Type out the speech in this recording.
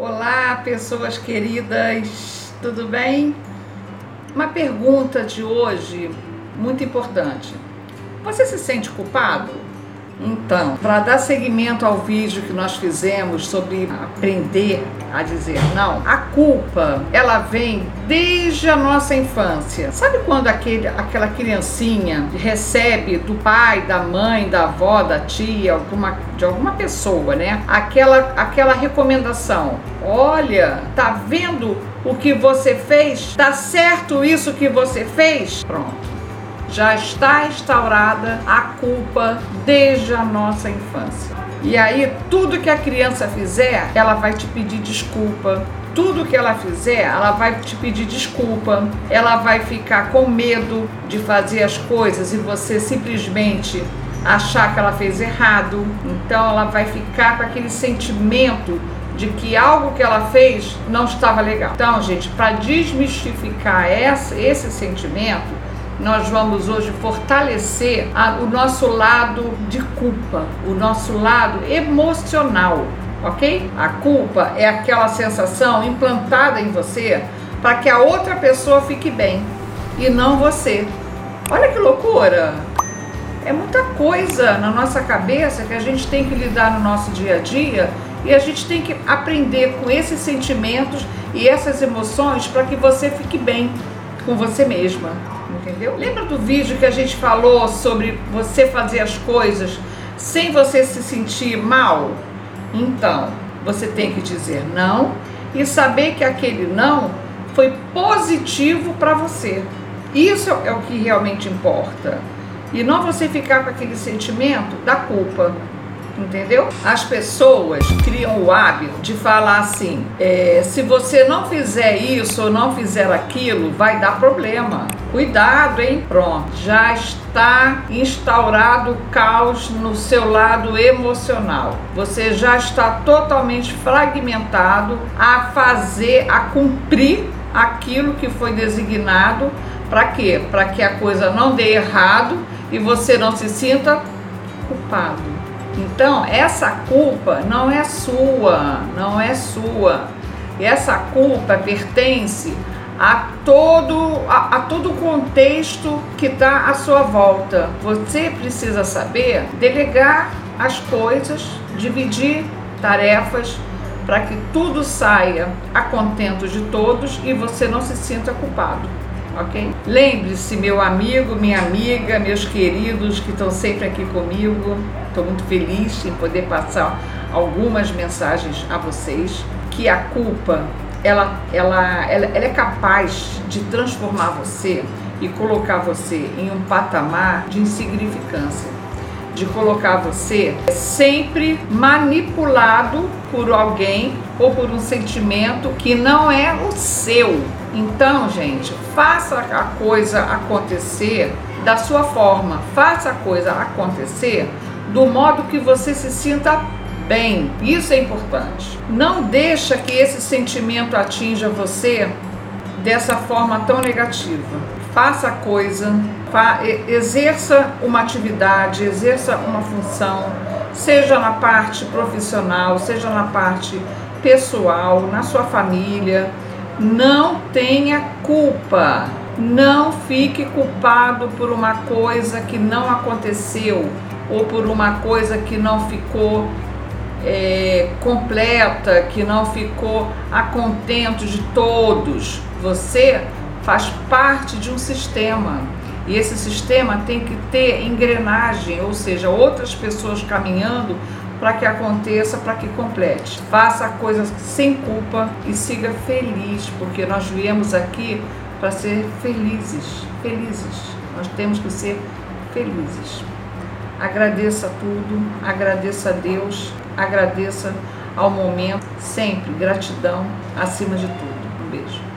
Olá, pessoas queridas, tudo bem? Uma pergunta de hoje muito importante. Você se sente culpado? Então, para dar seguimento ao vídeo que nós fizemos sobre aprender a dizer não, a culpa, ela vem desde a nossa infância. Sabe quando aquele, aquela criancinha recebe do pai, da mãe, da avó, da tia, alguma, de alguma pessoa, né? Aquela, aquela recomendação. Olha, tá vendo o que você fez? Tá certo isso que você fez? Pronto já está instaurada a culpa desde a nossa infância. E aí, tudo que a criança fizer, ela vai te pedir desculpa. Tudo que ela fizer, ela vai te pedir desculpa. Ela vai ficar com medo de fazer as coisas e você simplesmente achar que ela fez errado. Então, ela vai ficar com aquele sentimento de que algo que ela fez não estava legal. Então, gente, para desmistificar esse sentimento, nós vamos hoje fortalecer a, o nosso lado de culpa, o nosso lado emocional, ok? A culpa é aquela sensação implantada em você para que a outra pessoa fique bem e não você. Olha que loucura! É muita coisa na nossa cabeça que a gente tem que lidar no nosso dia a dia e a gente tem que aprender com esses sentimentos e essas emoções para que você fique bem com você mesma entendeu? Lembra do vídeo que a gente falou sobre você fazer as coisas sem você se sentir mal? Então, você tem que dizer não e saber que aquele não foi positivo para você. Isso é o que realmente importa. E não você ficar com aquele sentimento da culpa entendeu? As pessoas criam o hábito de falar assim: é, se você não fizer isso ou não fizer aquilo, vai dar problema. Cuidado, hein? Pronto, já está instaurado o caos no seu lado emocional. Você já está totalmente fragmentado a fazer, a cumprir aquilo que foi designado. Para quê? Para que a coisa não dê errado e você não se sinta culpado. Então, essa culpa não é sua, não é sua. Essa culpa pertence a todo, a, a todo o contexto que está à sua volta. Você precisa saber delegar as coisas, dividir tarefas para que tudo saia a contento de todos e você não se sinta culpado ok? Lembre-se, meu amigo, minha amiga, meus queridos que estão sempre aqui comigo, estou muito feliz em poder passar algumas mensagens a vocês, que a culpa, ela, ela, ela, ela é capaz de transformar você e colocar você em um patamar de insignificância de colocar você sempre manipulado por alguém ou por um sentimento que não é o seu. Então, gente, faça a coisa acontecer da sua forma, faça a coisa acontecer do modo que você se sinta bem. Isso é importante. Não deixa que esse sentimento atinja você dessa forma tão negativa. Faça a coisa, fa exerça uma atividade, exerça uma função, seja na parte profissional, seja na parte pessoal, na sua família. Não tenha culpa. Não fique culpado por uma coisa que não aconteceu ou por uma coisa que não ficou é, completa, que não ficou a contento de todos. Você faz parte de um sistema e esse sistema tem que ter engrenagem, ou seja, outras pessoas caminhando para que aconteça, para que complete. Faça coisas sem culpa e siga feliz, porque nós viemos aqui para ser felizes, felizes. Nós temos que ser felizes. Agradeça tudo, agradeça a Deus, agradeça ao momento, sempre gratidão acima de tudo. Um beijo.